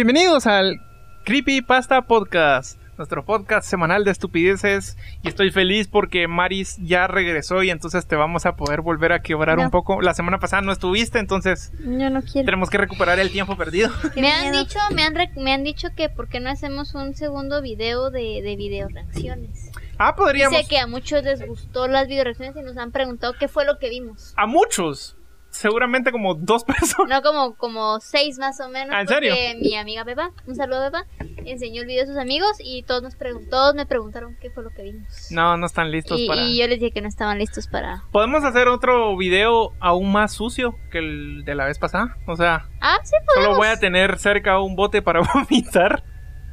Bienvenidos al Creepy Pasta Podcast, nuestro podcast semanal de estupideces. Y estoy feliz porque Maris ya regresó y entonces te vamos a poder volver a quebrar No. un poco. La semana pasada no estuviste, entonces Yo no quiero. tenemos que recuperar el tiempo perdido. Me han dicho, me han, re- me han dicho que por qué no hacemos un segundo video de, de video reacciones. Ah, podríamos. Dice que a muchos les gustó las video reacciones y nos han preguntado qué fue lo que vimos. A muchos. Seguramente como dos personas. No como, como seis más o menos. ¿Ah, en serio? Porque mi amiga Beba, un saludo Beba, enseñó el video a sus amigos y todos nos todos me preguntaron qué fue lo que vimos. No, no están listos y, para. y yo les dije que no estaban listos para. Podemos hacer otro video aún más sucio que el de la vez pasada. O sea, Ah, sí podemos. solo voy a tener cerca un bote para vomitar.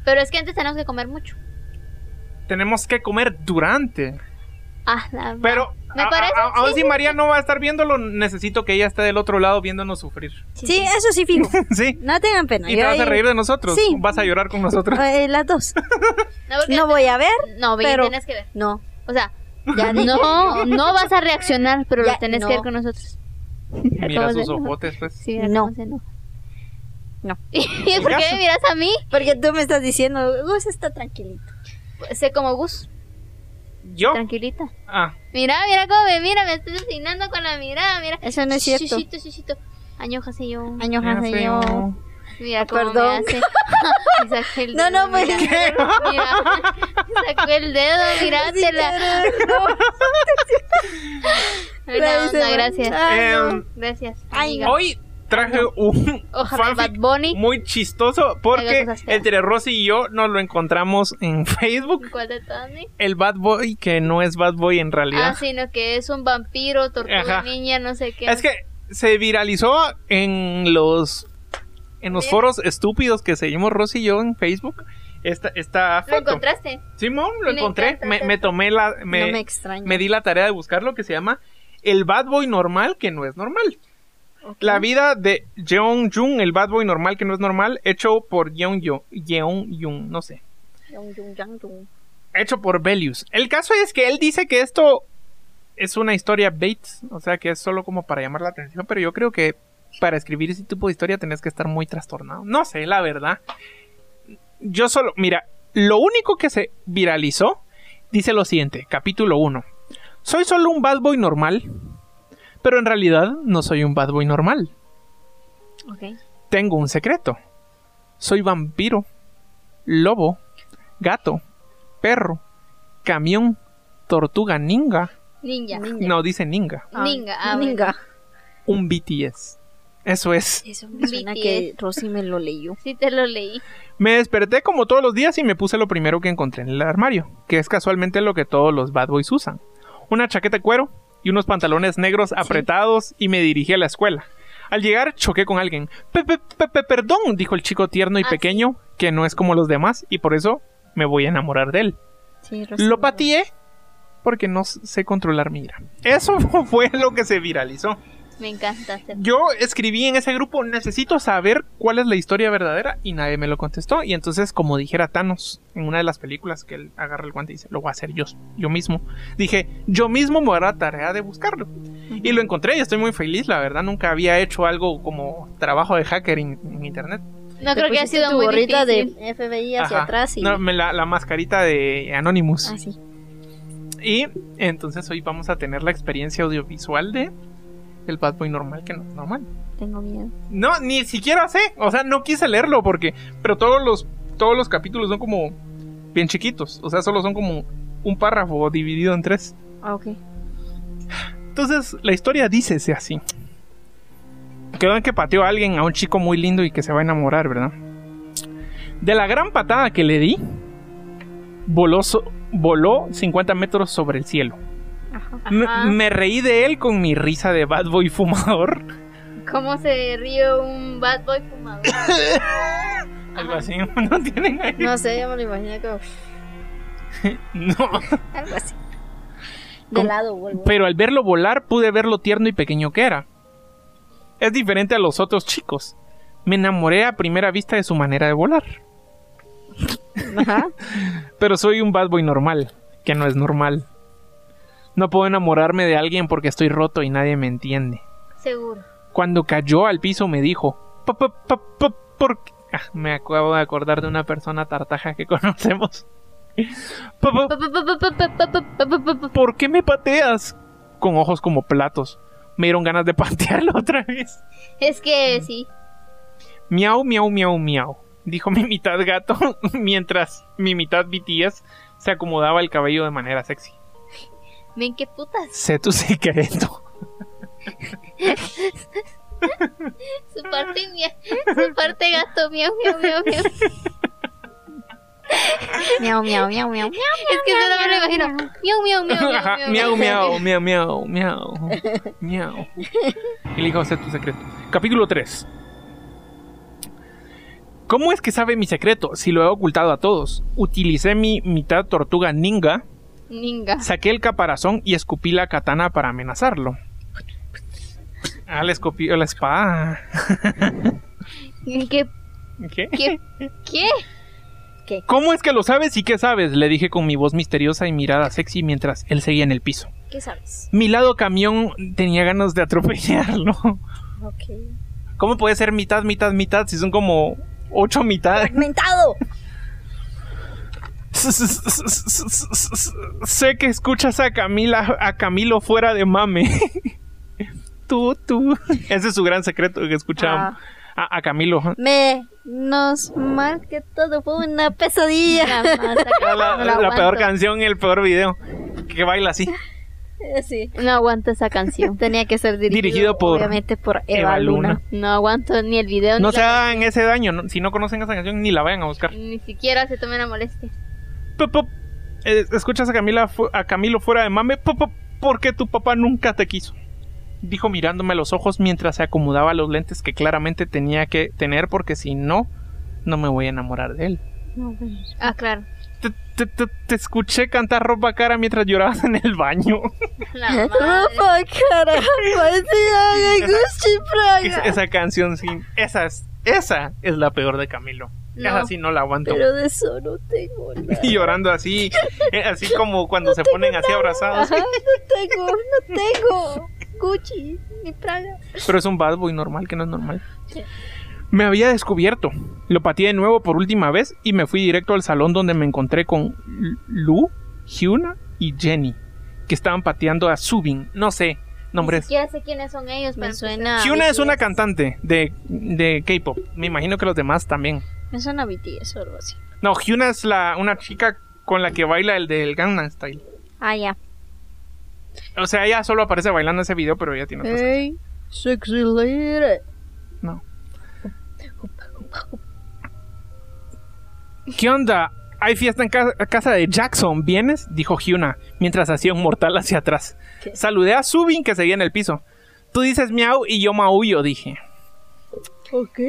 Pero es que antes tenemos que comer mucho. Tenemos que comer durante. Ah, la Pero Me a- a- parece, a- aun sí, si María no va a estar viéndolo, necesito que ella esté del otro lado viéndonos sufrir. Sí, eso sí fijo. sí. No tengan pena. Y yo te vas a reír de nosotros. Sí. Vas a llorar con nosotros. Eh, las dos. No, voy a ver. No, bien, pero- tienes que ver. No. O sea, Ya no, no vas a reaccionar, pero Ya, lo tenés no. que ver con nosotros. Mira ¿Cómo sus ojotes, pues. Sí, No. No. ¿Y por qué me miras a mí? Porque tú me estás diciendo, Gus está tranquilito. Sé como Gus, ¿Yo? tranquilita. Ah, Mira, mira cómo me mira, me estoy asesinando con la mirada, mira. Eso no es cierto. Chuchito, chuchito. Añojase yo. Años ya hace sé, yo. Mira cómo Perdón. me hace. Me saqué el No, dedo, no, pues, mira. ¿qué? Mira, me sacó el dedo, mírátela. Buena onda, gracias. Ay, no. Em, Gracias, Ay, amiga. hoy traje un Ojalá Bad fanfic Bunny. muy chistoso porque entre Rosy y yo nos lo encontramos en Facebook. ¿Cuál de mi? El Bad Boy que no es Bad Boy en realidad. Ah, sino que es un vampiro, tortuga Ajá. niña, no sé qué. Es que se viralizó en los en los Bien. foros estúpidos que seguimos Rosy y yo en Facebook. Esta, esta ¿Lo encontraste? Simón, lo Me encontré. encanta Me, tomé la. Me, no me extraña. me di la tarea de buscarlo que se llama El Bad Boy Normal que no es normal. La vida de Jeong Jung, el Bad Boy normal que no es normal, hecho por Jeong Yo- Jeong Jung, no sé. Yung, yung, yang, yung. Hecho por Belius. El caso es que él dice que esto es una historia Bates, o sea que es solo como para llamar la atención, pero yo creo que para escribir ese tipo de historia tenés que estar muy trastornado. No sé, la verdad. Yo solo, mira, lo único que se viralizó dice lo siguiente, capítulo 1. Soy solo un bad boy normal, pero en realidad no soy un bad boy normal. Ok. Tengo un secreto. Soy vampiro, lobo, gato, perro, camión, tortuga ninja. Ninja. Ninja. No, dice ninja. Ah, Ninga, ah, Ninga. Un BTS. Eso es. Eso me suena BTS. que Rosy me lo leyó. Sí te lo leí. Me desperté como todos los días y me puse lo primero que encontré en el armario, que es casualmente lo que todos los bad boys usan. Una chaqueta de cuero y unos pantalones negros apretados y me dirigí a la escuela. Al llegar choqué con alguien. Pepe, Pepe, perdón, dijo el chico tierno y Ah, pequeño, que no es como los demás y por eso me voy a enamorar de él. Sí. Lo pateé porque no sé controlar mi ira. Eso fue lo que se viralizó. Me encantaste. Yo escribí en ese grupo, necesito saber cuál es la historia verdadera y nadie me lo contestó. Y entonces, como dijera Thanos en una de las películas que él agarra el guante y dice, lo voy a hacer yo, yo mismo. Dije, yo mismo me voy a dar la tarea de buscarlo. Y lo encontré y estoy muy feliz, la verdad. Nunca había hecho algo como trabajo de hacker en, en internet. No creo que ha pusiste sido tu muy gorrita difícil. de FBI hacia Ajá. atrás y... No, me la, la mascarita de Anonymous. Ah, sí. Y entonces hoy vamos a tener la experiencia audiovisual de el Bad Boy normal que no es normal. Tengo miedo. No, ni siquiera sé. O sea, no quise leerlo porque. Pero todos los, todos los capítulos son como bien chiquitos. O sea, solo son como un párrafo dividido en tres. Ah, ok. Entonces, la historia dice así. Quedó en que pateó a alguien, a un chico muy lindo y que se va a enamorar, ¿verdad? De la gran patada que le di, voló, so- voló 50 metros sobre el cielo. Ajá. Me reí de él con mi risa de bad boy fumador. ¿Cómo se ríe un bad boy fumador? Algo así, ¿no tienen ahí? No sé, yo me lo imaginé como... No. Algo así. De lado vuelvo. Pero al verlo volar pude ver lo tierno y pequeño que era. Es diferente a los otros chicos. Me enamoré a primera vista de su manera de volar. Ajá. Pero soy un bad boy normal, que no es normal. No puedo enamorarme de alguien porque estoy roto y nadie me entiende. Seguro. Cuando cayó al piso me dijo, "Pa- pa- pa- ¿por qué?". Ah, me acabo de acordar de una persona tartaja que conocemos. ¿por qué me pateas? Con ojos como platos. Me dieron ganas de patearlo otra vez. Es que sí. Miau, miau, miau, miau. Dijo mi mitad gato mientras mi mitad BTS se acomodaba el cabello de manera sexy. Ven qué putas. Sé tu secreto. Su parte mía. Su parte gato. Miau, miau, miau, miau. Miau, miau, miau, miau. Es que solo me lo imagino. Miau, miau, miau, miau. Miau, miau, miau, miau, miau, miau. Y le dijo, sé tu secreto. Capítulo 3. ¿Cómo es que sabe mi secreto si lo he ocultado a todos? Utilicé mi mitad tortuga ninga, Ninga. saqué el caparazón y escupí la katana para amenazarlo. Ah, le escupió la espada. ¿Qué? ¿Qué? ¿Qué? ¿Qué? ¿Cómo es que lo sabes y qué sabes? Le dije con mi voz misteriosa y mirada sexy mientras él seguía en el piso. ¿Qué sabes? Mi lado camión tenía ganas de atropellarlo. Ok. ¿Cómo puede ser mitad, mitad, mitad si son como ocho mitades? ¡Fragmentado! sé que escuchas a Camila, a Camilo fuera de mame. tú, tú. Ese es su gran secreto que escuchaba Ah. a, a Camilo. Menos mal que todo fue una pesadilla. Nada más acá, La, no la peor canción y el peor video. Que baila así. Sí. No aguanto esa canción. Tenía que ser dirigido, Dirigido por obviamente por Eva, Eva Luna. Luna. No aguanto ni el video No ni, se la- hagan ese daño. ¿no? Si no conocen esa canción, ni la vayan a buscar. ni siquiera se tomen la molestia. Pop, pop. Eh, escuchas a Camila a Camilo fuera de mame pop, pop, porque tu papá nunca te quiso dijo mirándome a los ojos mientras se acomodaba los lentes que claramente tenía que tener porque si no no me voy a enamorar de él Ah, claro. te, te- te- te escuché cantar ropa cara mientras llorabas en el baño La. Ropa, cara, parecía de Gucci Es- Praga. esa canción sí esa es esa es la peor de Camilo No. esa sí no la aguanto Pero de eso no tengo nada. y llorando así eh, así como cuando se ponen así abrazados Ajá, no tengo, no tengo Gucci ni Praga. Pero es un bad boy normal, que no es normal. Sí. Me había descubierto. Lo pateé de nuevo por última vez y me fui directo al salón donde me encontré con Lu, Hyuna y Jenny, que estaban pateando a Subin. No sé, Ni nombres. siquiera sé quiénes son ellos. Me suena. Hyuna es una cantante de, de K-pop. Me imagino que los demás también. Me suena a BTS o algo así. No, Hyuna es la, una chica con la que baila el del Gangnam Style. Ah, ya. O sea, ella solo aparece bailando ese video, pero ella tiene otras. Hey, sexy lady. No. ¿Qué onda? Hay fiesta en ca- casa de Jackson, ¿vienes? Dijo Hyuna, mientras hacía un mortal hacia atrás. ¿Qué? Saludé a Subin que seguía en el piso. Tú dices miau y yo maullo, dije.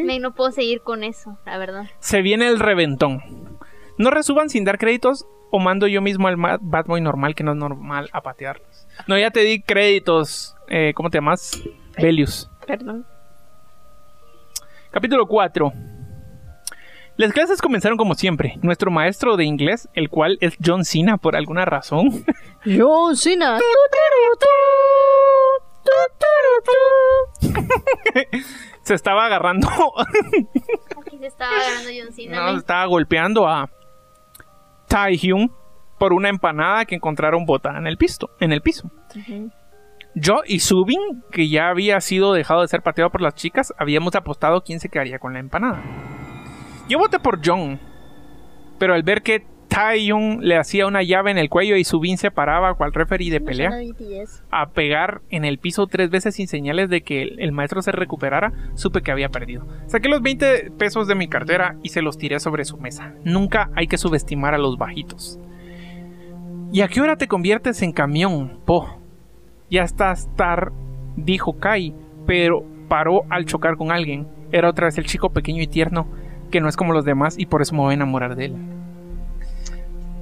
Me, no puedo seguir con eso, la verdad. Se viene el reventón. No resuban sin dar créditos o mando yo mismo al ma- Bad Boy normal, que no es normal, a patearlos. No, ya te di créditos. Eh, ¿Cómo te llamas? Belius. Perdón. Capítulo 4. Las clases comenzaron como siempre. Nuestro maestro de inglés, el cual es John Cena por alguna razón, John Cena. Se estaba agarrando, Aquí se estaba agarrando John Cena. no, estaba golpeando a Taehyung por una empanada que encontraron botada en el piso, en el piso. Yo y Subin, que ya había sido dejado de ser pateado por las chicas, habíamos apostado quién se quedaría con la empanada. Yo voté por John, pero al ver que Taehyung le hacía una llave en el cuello y Subin se paraba cual referee de pelea, a pegar en el piso tres veces sin señales de que el, el maestro se recuperara, supe que había perdido. Saqué los 20 pesos de mi cartera y se los tiré sobre su mesa. Nunca hay que subestimar a los bajitos. ¿Y a qué hora te conviertes en camión, Po? Ya estás tar, dijo Kai, pero paró al chocar con alguien. Era otra vez el chico pequeño y tierno, que no es como los demás y por eso me voy a enamorar de él.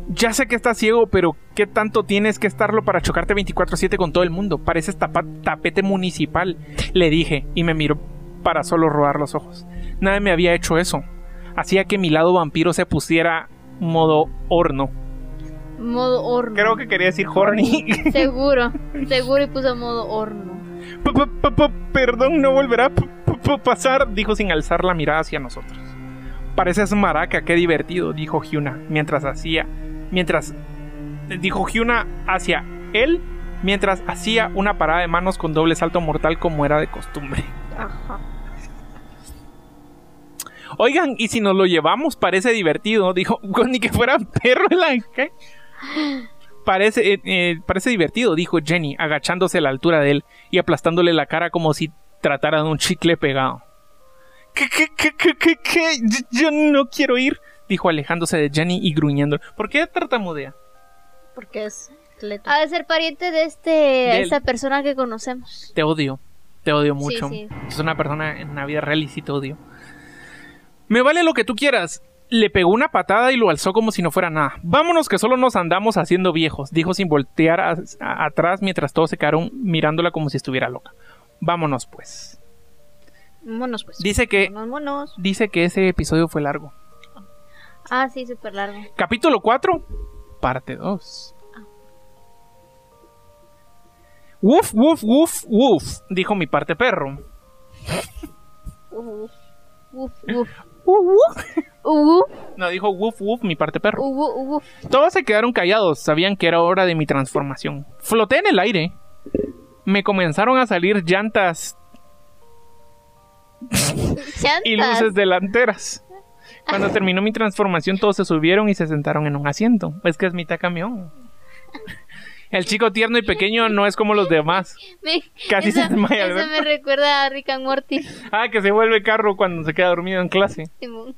Ya sé que estás ciego, pero ¿qué tanto tienes que estarlo para chocarte 24/7 con todo el mundo? Pareces tapa- tapete municipal, le dije, y me miró para solo robar los ojos. Nadie me había hecho eso. Hacía que mi lado vampiro se pusiera modo horno. Modo horno. Creo que quería decir horny. Seguro. Seguro y puso modo horno. P- p- p- p- Perdón, no volverá a pasar, dijo sin alzar la mirada hacia nosotros. Pareces maraca, qué divertido, dijo Hyuna, mientras hacía. Mientras. Dijo Hyuna hacia él, mientras hacía una parada de manos con doble salto mortal como era de costumbre. Ajá. Oigan, y si nos lo llevamos, parece divertido, dijo. Ni que fuera perro en la. ¿qué? Parece, eh, eh, parece divertido, dijo Jenny, agachándose a la altura de él y aplastándole la cara como si tratara de un chicle pegado. ¿Qué, qué, qué, qué, qué, qué? Yo- Yo no quiero ir, dijo alejándose de Jenny y gruñendo. ¿Por qué tartamudea? Porque es atleta. Ha de ser pariente de este, él. esta persona que conocemos. Te odio, te odio mucho. sí. Es una persona en la vida real y sí te odio. Me vale lo que tú quieras. Le pegó una patada y lo alzó como si no fuera nada. Vámonos que solo nos andamos haciendo viejos, dijo sin voltear a- a- atrás mientras todos se quedaron mirándola como si estuviera loca. Vámonos pues. Vámonos, pues. Dice que Vámonos. dice que ese episodio fue largo. Ah, sí, súper largo. Capítulo 4, parte 2. Woof, woof, woof, woof, dijo mi parte perro. Uf, uf, uf. Uh, uh. No, dijo woof, woof, mi parte perro. Todos se quedaron callados, sabían que era hora de mi transformación. Floté en el aire. Me comenzaron a salir llantas y luces delanteras. Cuando terminó mi transformación, todos se subieron y se sentaron en un asiento. Es que es mitad camión. El chico tierno y pequeño no es como los demás. Me- Casi eso, se desmaya, Eso me recuerda a Rick and Morty. Ah, que se vuelve carro cuando se queda dormido en clase. Simón.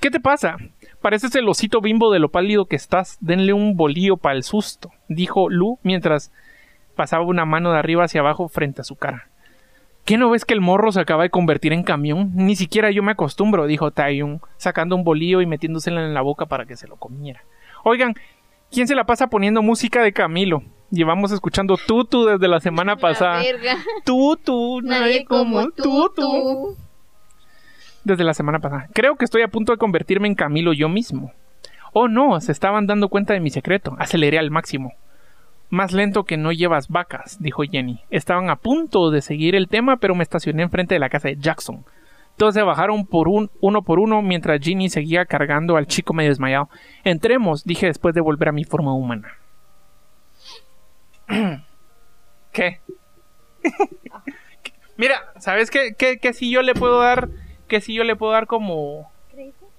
¿Qué te pasa? Pareces el osito bimbo de lo pálido que estás. Denle un bolillo para el susto, dijo Lu mientras pasaba una mano de arriba hacia abajo frente a su cara. ¿Qué no ves que el morro se acaba de convertir en camión? Ni siquiera yo me acostumbro, dijo Taeyong, sacando un bolillo y metiéndoselo en la boca para que se lo comiera. Oigan, ¿quién se la pasa poniendo música de Camilo? Llevamos escuchando Tutu desde la semana La pasada. verga. Tutu, nadie como Tutu desde la semana pasada. Creo que estoy a punto de convertirme en Camilo yo mismo. Oh no, se estaban dando cuenta de mi secreto. Aceleré al máximo. Más lento que no llevas vacas, dijo Jenny. Estaban a punto de seguir el tema, pero me estacioné enfrente de la casa de Jackson. Todos se bajaron por un, uno por uno mientras Ginny seguía cargando al chico medio desmayado. Entremos, dije después de volver a mi forma humana. ¿Qué? Mira, ¿sabes qué, qué, qué si yo le puedo dar? Que si yo le puedo dar como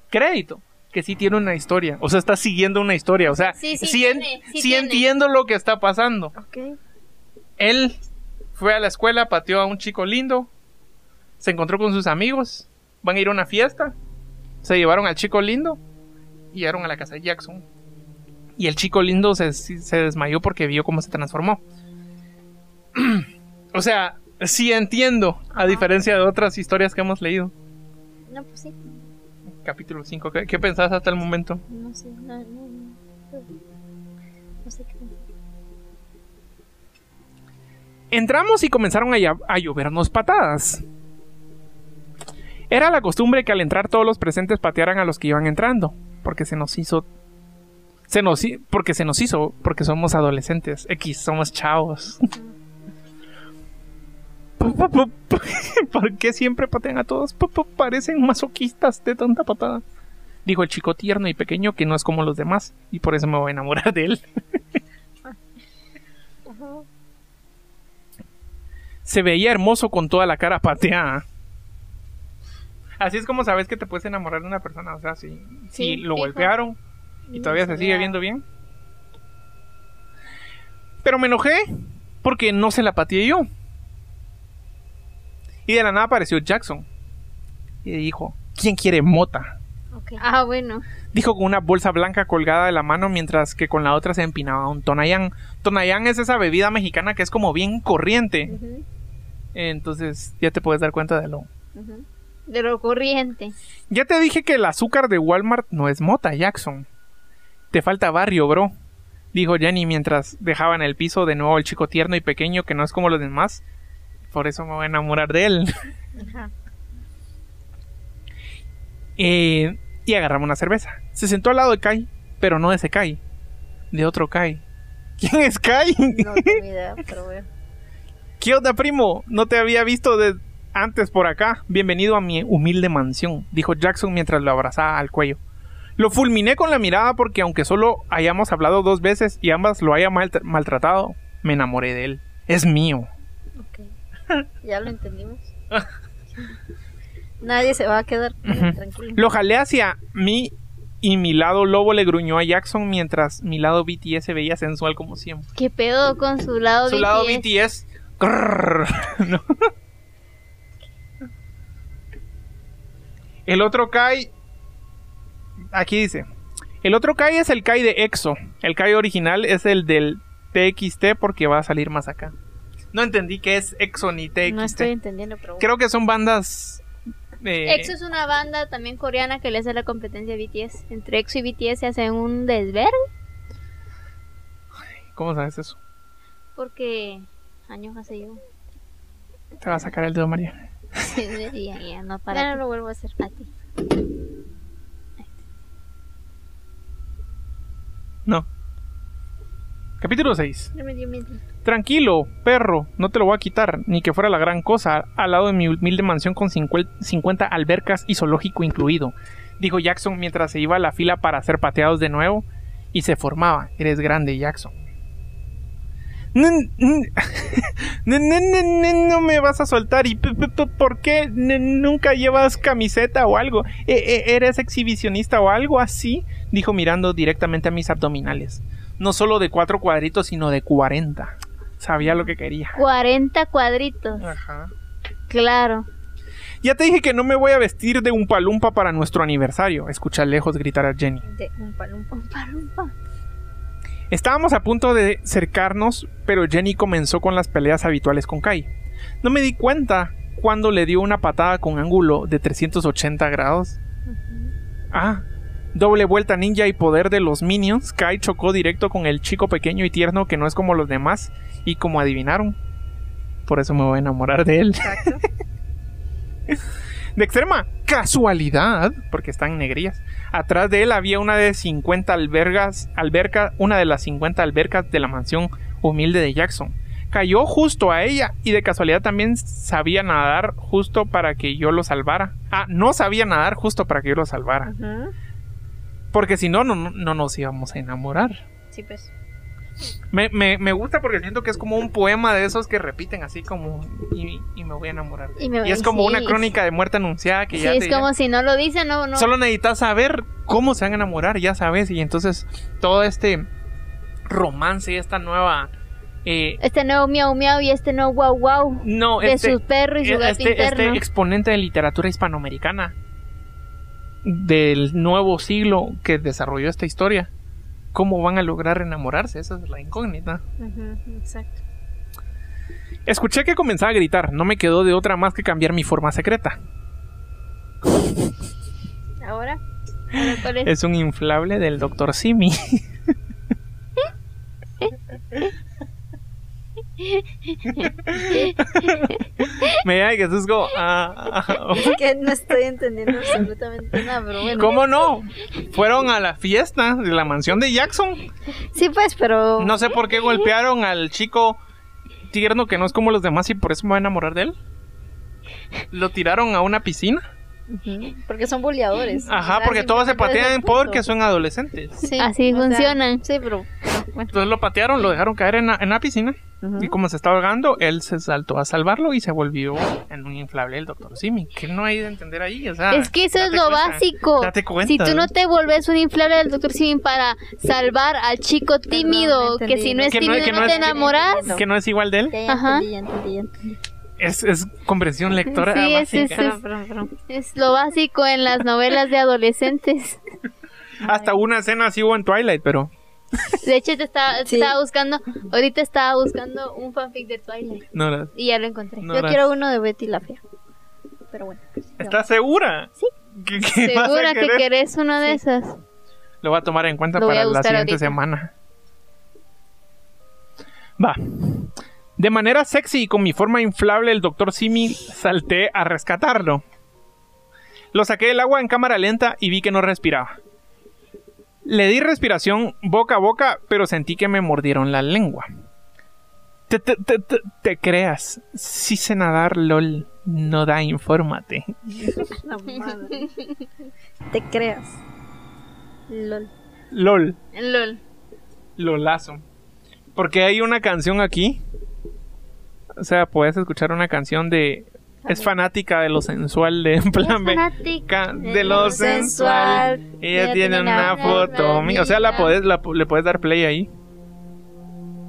crédito. Que sí tiene una historia. O sea, está siguiendo una historia. O sea, Sí, sí sí, en- tiene, sí sí tiene. entiendo lo que está pasando. Él fue a la escuela, pateó a un chico lindo, se encontró con sus amigos, van a ir a una fiesta, se llevaron al chico lindo y llegaron a la casa de Jackson. Y el chico lindo se, se desmayó porque vio cómo se transformó. o sea, sí entiendo, a diferencia de otras historias que hemos leído. No, pues sí. Capítulo 5, ¿qué, qué pensás hasta el momento? No sé. No, no, no. No sé qué pensar. Entramos y comenzaron a, a llovernos patadas. Era la costumbre que al entrar todos los presentes patearan a los que iban entrando, porque se nos hizo se nos porque se nos hizo, porque somos adolescentes, X, somos chavos. ¿Por qué siempre patean a todos? Pa- pa- Parecen masoquistas de tanta patada. Dijo el chico tierno y pequeño que no es como los demás, y por eso me voy a enamorar de él. se veía hermoso con toda la cara pateada. Así es como sabes que te puedes enamorar de una persona. O sea, si, si Sí, lo fijo. golpearon y todavía se sigue viendo bien. Pero me enojé porque no se la pateé yo. Y de la nada apareció Jackson. Y dijo, ¿quién quiere mota? Ah, bueno. Dijo con una bolsa blanca colgada de la mano mientras que con la otra se empinaba un Tonayán. Tonayán es esa bebida mexicana que es como bien corriente. Entonces ya te puedes dar cuenta de lo. De lo corriente. Ya te dije que el azúcar de Walmart no es mota, Jackson. Te falta barrio, bro. Dijo Jenny mientras dejaba en el piso de nuevo al chico tierno y pequeño que no es como los demás. Por eso me voy a enamorar de él. Ajá. Eh, y agarramos una cerveza. Se sentó al lado de Kai, pero no de ese Kai. De otro Kai. ¿Quién es Kai? No tengo idea, pero bueno. ¿Qué onda, primo? No te había visto de- antes por acá. Bienvenido a mi humilde mansión, dijo Jackson mientras lo abrazaba al cuello. Lo fulminé con la mirada porque aunque solo hayamos hablado dos veces y ambas lo haya mal- maltratado, me enamoré de él. Es mío. Ya lo entendimos. Nadie se va a quedar tranquilo. Lo jalé hacia mí y mi lado lobo le gruñó a Jackson mientras mi lado BTS se veía sensual como siempre. ¿Qué pedo con su lado Su lado BTS? BTS. grrr, ¿no? El otro Kai. Aquí dice. El otro Kai es el Kai de EXO. El Kai original es el del TXT porque va a salir más acá. No entendí qué es EXO ni TXT. No estoy entendiendo, pero Creo que son bandas. eh, EXO es una banda también coreana que le hace la competencia a BTS. Entre EXO y BTS se hacen un desvergue ¿Cómo sabes eso? porque años hace yo. Te va a sacar el dedo, María. ya, ya, no ya para no ti. lo vuelvo a hacer. A ti. No. Capítulo 6. No me dio miedo. Tranquilo, perro, no te lo voy a quitar, ni que fuera la gran cosa, al lado de mi humilde mansión con 50 albercas y zoológico incluido, dijo Jackson mientras se iba a la fila para ser pateados de nuevo, y se formaba. Eres grande, Jackson. No, me vas a soltar. ¿Y por qué nunca llevas camiseta o algo? ¿E- e- ¿Eres exhibicionista o algo así? Dijo mirando directamente a mis abdominales. No solo de cuatro cuadritos, sino de cuarenta. Sabía lo que quería. 40 cuadritos. Ajá. Claro. Ya te dije que no me voy a vestir de un palumpa para nuestro aniversario. Escucha lejos gritar a Jenny. De un palumpa. Estábamos a punto de cercarnos, pero Jenny comenzó con las peleas habituales con Kai. No me di cuenta cuando le dio una patada con ángulo de 380 grados. Ah, doble vuelta ninja y poder de los minions. Kai chocó directo con el chico pequeño y tierno que no es como los demás. Y como adivinaron, por eso me voy a enamorar de él. Exacto. De extrema casualidad, porque están negrías, atrás de él había una de 50 albergas, alberca, una de las 50 albercas de la mansión humilde de Jackson. Cayó justo a ella y de casualidad también sabía nadar justo para que yo lo salvara. Ah, no sabía nadar justo para que yo lo salvara. Porque si no, no, no, no nos íbamos a enamorar. Sí, pues. Me, me, me gusta porque siento que es como un poema de esos que repiten así como y, y me voy a enamorar. de Y él". me- Y es como sí. una crónica de muerte anunciada que Sí, ya es te- como si no lo dice, no, no. Solo necesitas saber cómo se van a enamorar, ya sabes. Y entonces todo este romance, esta nueva... eh, Este nuevo miau miau y este nuevo wow wow no, de este, su perro y su gato este, este exponente de literatura hispanoamericana del nuevo siglo que desarrolló esta historia. ¿Cómo van a lograr enamorarse? Esa es la incógnita. Exacto. Escuché que comenzaba a gritar. No me quedó de otra más que cambiar mi forma secreta. Ahora. Ahora, ¿cuál es? Es un inflable del Dr. Simi. Me da que Jesús como, ah, ah, ah. Que no estoy entendiendo absolutamente nada, pero bueno. ¿Cómo no? Fueron a la fiesta de la mansión de Jackson. Sí, pues, pero. No sé por qué golpearon al chico tierno que no es como los demás y por eso me voy a enamorar de él. Lo tiraron a una piscina. Porque son buleadores. Ajá, porque todos se es patean porque son adolescentes. Sí, Así sea, funcionan. sí, pero. Bueno. Entonces lo patearon, lo dejaron caer en la, en la piscina. Y como se estaba ahogando, él se saltó a salvarlo y se volvió en un inflable el doctor Simi. ¿Qué no hay de entender ahí? O sea, Es que eso es lo cuenta, básico. Date cuenta. Si tú no te vuelves un inflable del Dr. Simin para salvar al chico tímido, no que si no es Que no- tímido que no, no te es- enamoras. No. ¿Que no es igual de él? Ya, ya Ajá. entendí, ya entendí, ya entendí. Es, es comprensión lectora Sí, es- básica. es- perdón, perdón. Es lo básico en las novelas de adolescentes. Hasta una escena así hubo en Twilight, pero De hecho, te estaba, te Sí. estaba buscando, ahorita estaba buscando un fanfic de Twilight y ya lo encontré. No Yo quiero uno de Betty la Fea. Pero bueno. ¿Estás segura? Sí. ¿Qué, qué vas a ¿Segura que querés una de Sí. esas? Lo voy a tomar en cuenta para la siguiente ahorita. semana. Va. De manera sexy y con mi forma inflable, el doctor Simi salté a rescatarlo. Lo saqué del agua en cámara lenta y vi que no respiraba. Le di respiración boca a boca, pero sentí que me mordieron la lengua. Te, te- te- te- te creas, sí sé nadar, lol. No da, infórmate. La madre. Te creas. LOL. LOL. LOL. Lolazo. Porque hay una canción aquí. O sea, puedes escuchar una canción de. Es fanática de lo sensual de en plan B. fanática de lo sensual. Ella tiene una foto mía. O sea, la puedes, la, le puedes dar play ahí.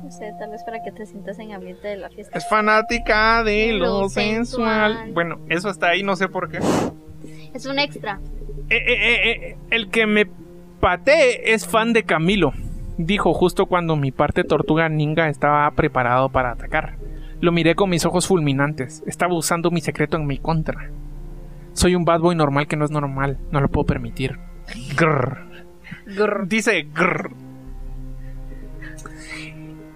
No sé, tal vez para que te sientas en ambiente de la fiesta. Es fanática de De lo lo sensual. sensual. Bueno, eso está ahí, no sé por qué. Es un extra. Eh, eh, eh, el que me patee es fan de Camilo. Dijo justo cuando mi parte tortuga ninja estaba preparado para atacar. Lo miré con mis ojos fulminantes. Estaba usando mi secreto en mi contra. Soy un bad boy normal que no es normal. No lo puedo permitir. Grrr. Grr. Dice grrr.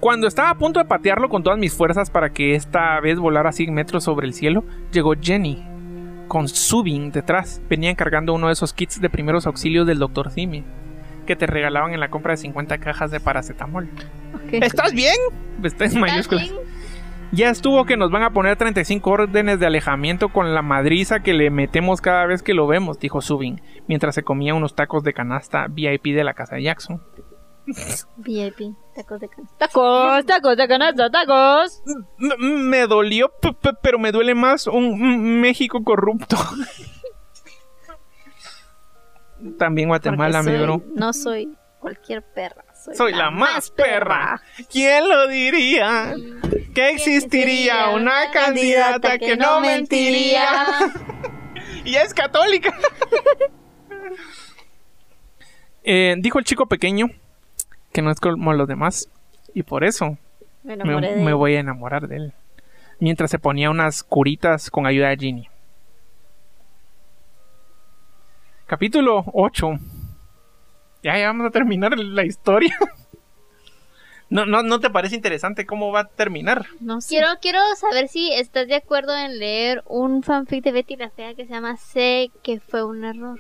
Cuando estaba a punto de patearlo con todas mis fuerzas para que esta vez volara 100 metros sobre el cielo, llegó Jenny. Con Subin detrás, venían cargando uno de esos kits de primeros auxilios del Dr. Simi, que te regalaban en la compra de 50 cajas de paracetamol. ¿Estás bien? Está en mayúsculas. ¿Estás bien? Ya estuvo que nos van a poner 35 órdenes de alejamiento con la madriza que le metemos cada vez que lo vemos, dijo Subin, mientras se comía unos tacos de canasta VIP de la casa de Jackson. VIP. Tacos de canasta. Tacos, tacos de canasta, tacos. M- me dolió, pero me duele más un México corrupto. También Guatemala, Porque mi soy- bro. No soy cualquier perra. Soy, Soy la más perra. ¿Quién lo diría? Que existiría una candidata que no mentiría. Y es católica. Eh, dijo el chico pequeño que no es como los demás. Y por eso Me me, de voy a enamorar de él. Mientras se ponía unas curitas con ayuda de Ginny. Capítulo 8. Ya, ya vamos a terminar la historia. ¿No, no, ¿No te parece interesante cómo va a terminar? No sé. Quiero, quiero saber si estás de acuerdo en leer un fanfic de Betty la Fea que se llama Sé que fue un error.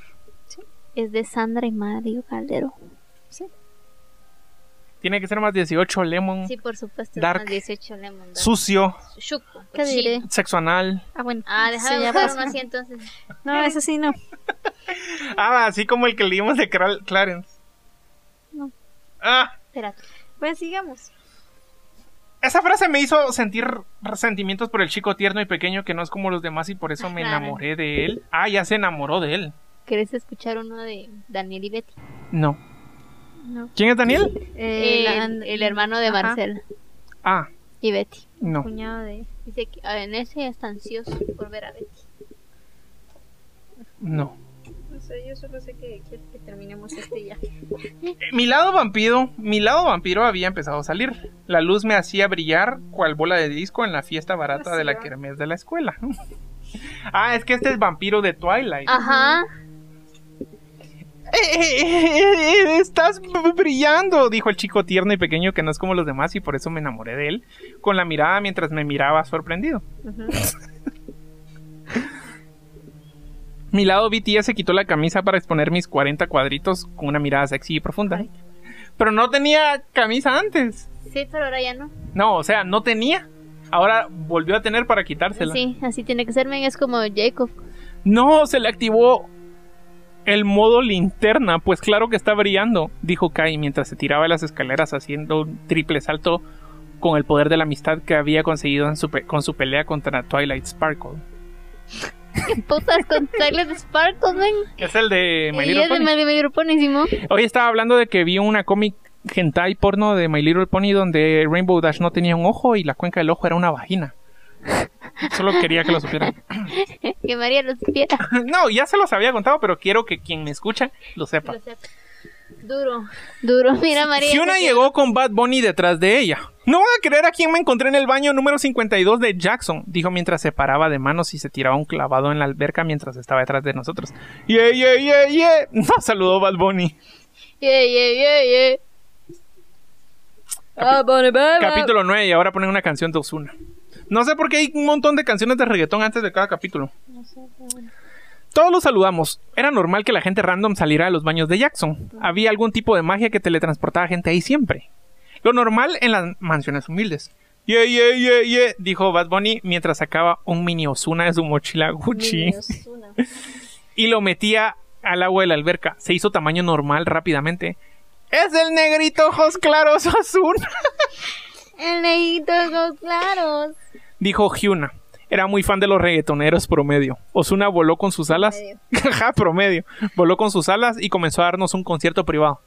Es de Sandra y Mario Caldero. Tiene que ser más 18, lemon, Sí, por supuesto. Dark. Más 18 Lemon. Dark. sucio, Shuko, ¿Qué diré? sexo anal. Ah, bueno. Ah, déjame Sí, buscar uno así entonces. No, eso sí no. Ah, así como el que leímos de Clarence. No. Ah, Espérate. Pues sigamos. esa frase me hizo sentir sentimientos por el chico tierno y pequeño que no es como los demás y por eso me Ajá. enamoré de él. Ah, ya se enamoró de él. ¿Querés escuchar uno de Daniel y Betty? No. No. ¿Quién es Daniel? Eh, el, el hermano de Ajá. Marcel Ah, y Betty. no. Cuñado de. Dice que ah, en ese está ansioso por ver a Betty. No. Sé, yo solo sé que quiero que terminemos este ya. Eh, Mi lado vampiro, mi lado vampiro había empezado a salir. La luz me hacía brillar cual bola de disco en la fiesta barata Así de la va. kermés de la escuela. ah, es que este es vampiro de Twilight. Ajá. Eh, eh, estás brillando, dijo el chico tierno y pequeño que no es como los demás y por eso me enamoré de él, con la mirada mientras me miraba sorprendido. Mi lado BTS se quitó la camisa para exponer mis 40 cuadritos con una mirada sexy y profunda. Pero no tenía camisa antes. Sí, pero ahora ya no. No, o sea, no tenía. Ahora volvió a tener para quitársela. Sí, así tiene que ser, men. Es como Jacob. No, se le activó el modo linterna, pues claro que está brillando, dijo Kai mientras se tiraba de las escaleras haciendo un triple salto con el poder de la amistad que había conseguido en su con su pelea contra Twilight Sparkle. ¿Qué putas con Tyler Sparkle, men? Es el de My Little es de Pony. My Little. Hoy estaba hablando de que vi una cómic hentai porno de My Little Pony donde Rainbow Dash no tenía un ojo y la cuenca del ojo era una vagina. Solo quería que lo supieran. Que María lo supiera. No, ya se los había contado, pero quiero que quien me escucha lo sepa. Lo sepa. Duro. Duro. Mira, María. Fiona llegó con Bad Bunny detrás de ella. No voy a creer a quién me encontré en el baño número 52 de Jackson, dijo mientras se paraba de manos y se tiraba un clavado en la alberca mientras estaba detrás de nosotros. Yeah, yeah, yeah, yeah. No saludó Bad Bunny. Yeah, yeah, yeah, yeah. Ah, bye, bye. Capítulo 9 y ahora ponen una canción de Ozuna. No sé por qué hay un montón de canciones de reggaetón antes de cada capítulo. Todos los saludamos. Era normal que la gente random saliera de los baños de Jackson. Había algún tipo de magia que teletransportaba gente ahí siempre. Lo normal en las mansiones humildes. Yeah, yeah, yeah, yeah, dijo Bad Bunny mientras sacaba un mini Ozuna de su mochila Gucci y lo metía al agua de la alberca. Se hizo tamaño normal rápidamente. Es el negrito ojos claros Ozuna, El negrito ojos claros. dijo Hyuna. Era muy fan de los reggaetoneros promedio. Ozuna voló con sus alas. Ajá, promedio. Voló con sus alas y comenzó a darnos un concierto privado.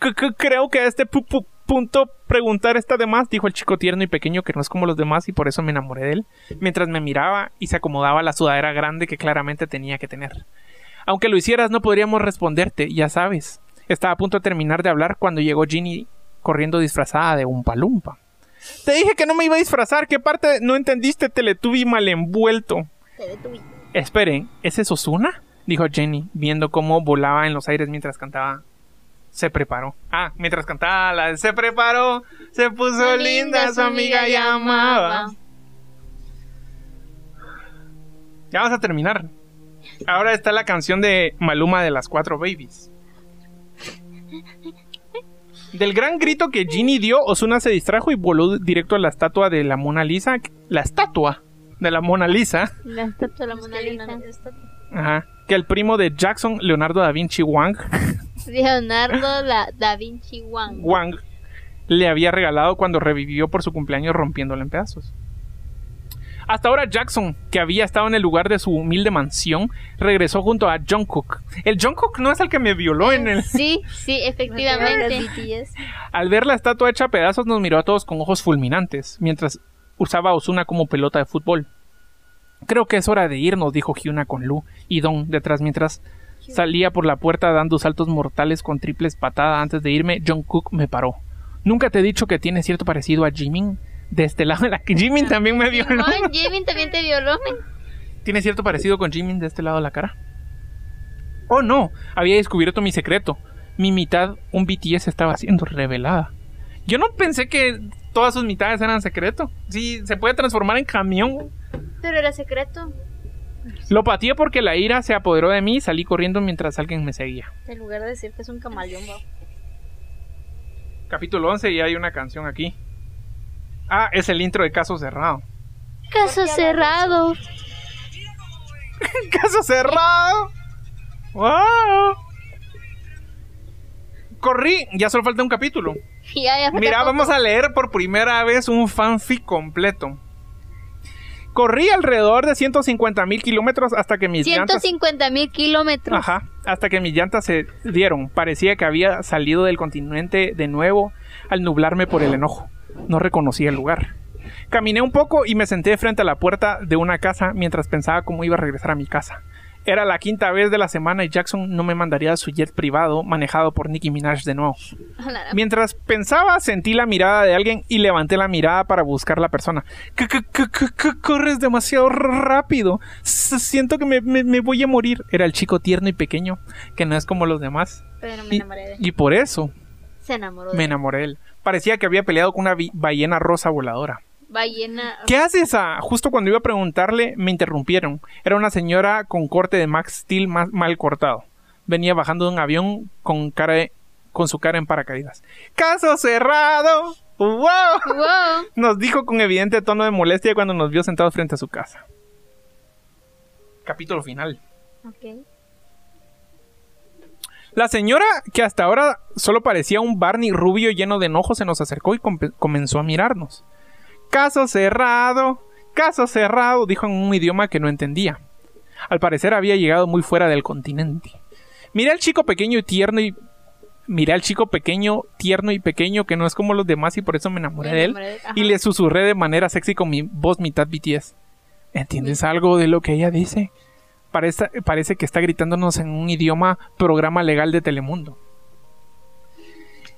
C- c- Creo que a este pu- pu- punto preguntar está de más, dijo el chico tierno y pequeño que no es como los demás y por eso me enamoré de él, mientras me miraba y se acomodaba la sudadera grande que claramente tenía que tener. Aunque lo hicieras no podríamos responderte, ya sabes. Estaba a punto de terminar de hablar cuando llegó Ginny corriendo disfrazada de un palumpa. Te dije que no me iba a disfrazar, ¿qué parte no entendiste? Teletubi mal envuelto. Teletubby. Esperen, ¿ese es Ozuna? Dijo Jenny, viendo cómo volaba en los aires mientras cantaba. Se preparó. Ah, mientras cantaba la Se preparó, se puso linda, su amiga llamaba. Ya vamos a terminar. Ahora está la canción de Maluma de las cuatro babies. Del gran grito que Ginny dio, Ozuna se distrajo y voló directo a la estatua de la Mona Lisa. La estatua de la Mona Lisa. La estatua de la Mona Lisa. Ajá. Que el primo de Jackson, Leonardo da Vinci Wang, Leonardo la, da Vinci Wang. Wang, le había regalado cuando revivió por su cumpleaños rompiéndolo en pedazos. Hasta ahora Jackson, que había estado en el lugar de su humilde mansión, regresó junto a Jungkook. El Jungkook no es el que me violó en el... Sí, sí, efectivamente. Al ver la estatua hecha a pedazos nos miró a todos con ojos fulminantes, mientras usaba a Ozuna como pelota de fútbol. Creo que es hora de irnos, dijo Hyuna con Lu y Don detrás mientras salía por la puerta dando saltos mortales con triples patadas antes de irme. John Cook me paró. Nunca te he dicho que tiene cierto parecido a Jimin. De este lado de la que Jimin también me violó. Simón, Jimin también te violó. men. ¿Tiene cierto parecido con Jimin de este lado de la cara? Oh no, había descubierto mi secreto. Mi mitad, un BTS, estaba siendo revelada. Yo no pensé que todas sus mitades eran secreto. Sí, se puede transformar en camión. Pero era secreto. Lo pateé porque la ira se apoderó de mí y salí corriendo mientras alguien me seguía. En lugar de decir que es un camaleón, va. Capítulo 11 y hay una canción aquí. Ah, es el intro de Caso Cerrado. Caso cerrado. ¡Caso cerrado! ¡Wow! Corrí, ya solo falta un capítulo. Ya, Mira, poco. vamos a leer por primera vez un fanfic completo. Corrí alrededor de 150 mil kilómetros hasta que mis llantas... 150 mil kilómetros. Ajá, hasta que mis llantas se dieron. Parecía que había salido del continente de nuevo al nublarme por el enojo. No reconocía el lugar. Caminé un poco y me senté frente a la puerta de una casa mientras pensaba cómo iba a regresar a mi casa. Era la quinta vez de la semana y Jackson no me mandaría su jet privado manejado por Nicki Minaj de nuevo. Mientras pensaba, sentí la mirada de alguien y levanté la mirada para buscar la persona. C- c- c- c- c- Corres demasiado rápido. S- Siento que me, me- me voy a morir. Era el chico tierno y pequeño, que no es como los demás. Pero me enamoré de él. y por eso Se enamoró de me enamoré de él. Parecía que había peleado con una ballena rosa voladora. ballena. ¿Qué haces? Ah, Justo cuando iba a preguntarle, me interrumpieron. Era una señora con corte de Max Steel mal cortado. Venía bajando de un avión con, cara de- con su cara en paracaídas. ¡Caso cerrado! ¡Wow! Wow. Nos dijo con evidente tono de molestia cuando nos vio sentados frente a su casa. Capítulo final. Ok. La señora, que hasta ahora solo parecía un Barney rubio lleno de enojo, se nos acercó y comenzó a mirarnos. Caso cerrado, caso cerrado, dijo en un idioma que no entendía. Al parecer había llegado muy fuera del continente. Miré al chico pequeño y tierno y... Miré al chico pequeño, tierno y pequeño que no es como los demás y por eso me enamoré Me de él. ajá. Y le susurré de manera sexy con mi voz mitad BTS. ¿Entiendes algo de lo que ella dice? Parece, parece que está gritándonos en un idioma programa legal de Telemundo.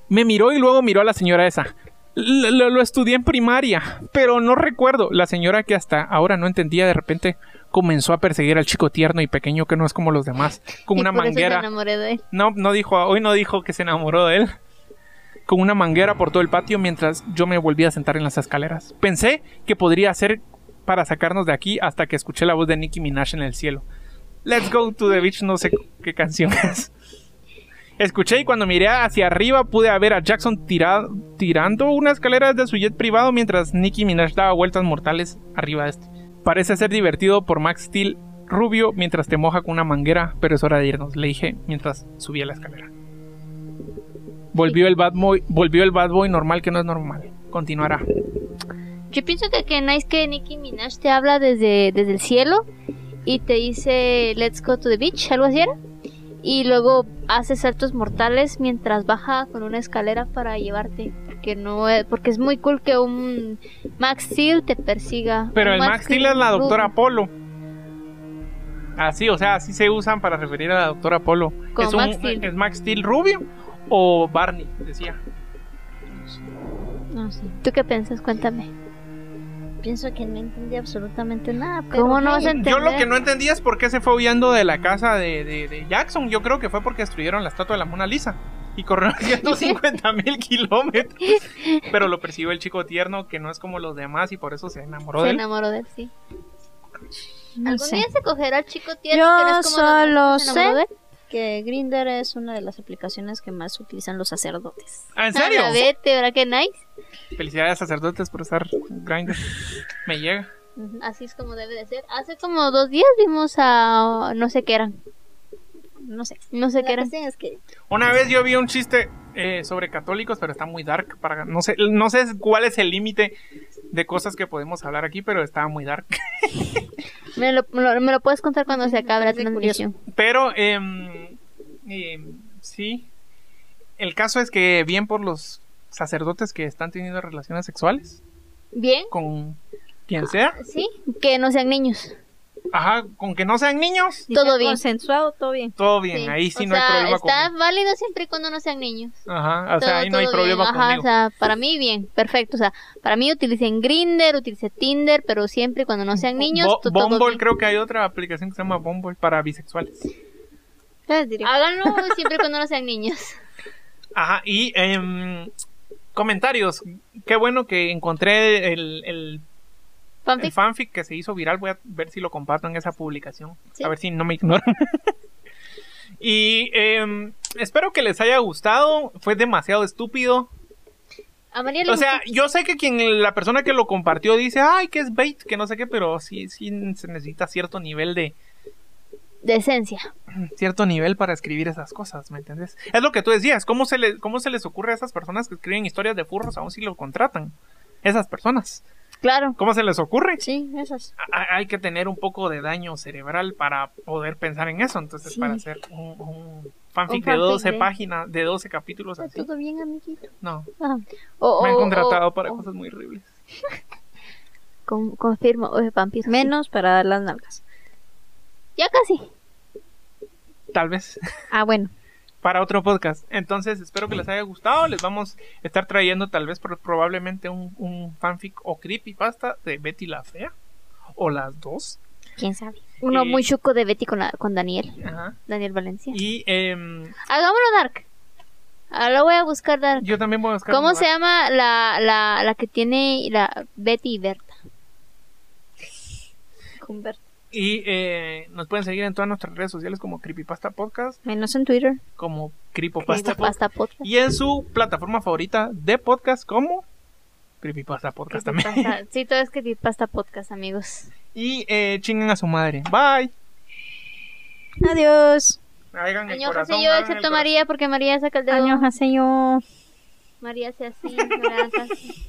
Me miró y luego miró a la señora esa. Lo, lo estudié en primaria, pero no recuerdo. La señora que hasta ahora no entendía de repente comenzó a perseguir al chico tierno y pequeño que no es como los demás, con Y una por eso me manguera. enamoré de él. No, no dijo, hoy no dijo que se enamoró de él. Con una manguera por todo el patio mientras yo me volvía a sentar en las escaleras. Pensé que podría ser para sacarnos de aquí hasta que escuché la voz de Nicki Minaj en el cielo. Let's go to the beach, no sé qué canción es. Escuché y cuando miré hacia arriba pude ver a Jackson tira- tirando una escalera desde su jet privado mientras Nicki Minaj daba vueltas mortales arriba de este. Parece ser divertido por Max Steel rubio mientras te moja con una manguera, pero es hora de irnos, le dije mientras subía la escalera. Volvió el bad boy, volvió el bad boy normal que no es normal. Continuará. Yo pienso que que nice que Nicki Minaj te habla desde, desde el cielo y te dice let's go to the beach, algo así era. Y luego hace saltos mortales mientras baja con una escalera para llevarte. Porque no es, porque es muy cool que un Max Steel te persiga. Pero el Max Steel es la doctora Polo. Así, o sea, así se usan para referir a la doctora Polo. Como ¿Es, un- Max Steel. ¿Es Max Steel rubio o Barney? Decía. No sé. ¿Tú qué piensas? Cuéntame. Pienso que no entendí absolutamente nada. Pero ¿Cómo no vas a entender? Yo lo que no entendía es por qué se fue huyendo de la casa de, de- de Jackson. Yo creo que fue porque destruyeron la estatua de la Mona Lisa. Y corrieron 150 mil kilómetros. Pero lo persiguió el chico tierno que no es como los demás y por eso se enamoró Se de él. enamoró de él, sí. No ¿Algún sé. día se cogerá al chico tierno Yo que no es como los solo demás, se sé? Que Grinder es una de las aplicaciones que más utilizan los sacerdotes. Ah, ¿en serio? Ah, vete, ¿verdad que nice? Felicidades sacerdotes por estar Grindr. Me llega. Así es como debe de ser. Hace como dos días vimos a... no sé qué eran. No sé. No sé qué eran. cuestión es que Una vez yo vi un chiste eh, sobre católicos, pero está muy dark. Para, no, sé, no sé cuál es el límite de cosas que podemos hablar aquí, pero está muy dark. Me lo, me lo- me lo puedes contar cuando se acabe la transmisión. Pero, em, em, sí. El caso es que bien por los sacerdotes que están teniendo relaciones sexuales Bien, con quien sea. sí, que no sean niños. Ajá, con que no sean niños. Todo bien. consensuado, todo bien. Todo bien, Sí. ahí sí O no hay problema Está conmigo. válido siempre y cuando no sean niños. Ajá, o sea, ahí no hay problema bien. Ajá, conmigo. o sea, para mí bien, perfecto. O sea, para mí utilicen Grinder, utilicen Tinder, pero siempre y cuando no sean niños, Bo- to- todo Bumble, bien. creo que hay otra aplicación que se llama Bumble para bisexuales. Les diré. Háganlo siempre y cuando no sean niños. Ajá, y em, comentarios. Qué bueno que encontré el, el, el Fanfic. fanfic que se hizo viral. Voy a ver si lo comparto en esa publicación. Sí. A ver si no me ignoran. y em, espero que les haya gustado. Fue demasiado estúpido. A María le O sea, gustó. yo sé que quien la persona que lo compartió dice, ay, que es bait, que no sé qué, pero sí, sí se necesita cierto nivel de, de esencia. cierto nivel para escribir esas cosas, ¿me entiendes? Es lo que tú decías, ¿cómo se, le, ¿cómo se les ocurre a esas personas que escriben historias de furros aún si lo contratan? Esas personas, Claro. ¿cómo se les ocurre? Sí, esas. A- Hay que tener un poco de daño cerebral para poder pensar en eso, entonces Sí. para hacer un, un fanfic Un de fanfic 12 de- páginas, de 12 capítulos ¿Está así. todo bien, amiguito? No, Ah, me han contratado para cosas muy horribles. con- confirmo, oye, vampiro. menos para dar las nalgas. Ya casi. Tal vez. Ah, bueno. Para otro podcast. Entonces, espero que les haya gustado. Les vamos a estar trayendo tal vez pro- probablemente un, un fanfic o creepypasta de Betty la Fea. O las dos. ¿Quién sabe? Uno muy chuco de Betty con, la- con Daniel. Ajá. Daniel Valencia. Y em, Hagámoslo Dark. Ahora voy a buscar Dark. yo también voy a buscar. ¿Cómo se llama la, la, la que tiene la Betty y Berta? Convert. Y eh, nos pueden seguir en todas nuestras redes sociales como Creepypasta Podcast, Menos en Twitter. como Creepypasta Podcast. Pasta Podcast. Y en su plataforma favorita de podcast como Creepypasta Podcast también. Creepypasta. Sí, todo es Creepypasta Podcast, amigos. Y eh, chinguen a su madre. Bye. Adiós. Hagan el Año corazón, yo, excepto. María, porque María saca el dedo. Año hace yo. María hace así, así.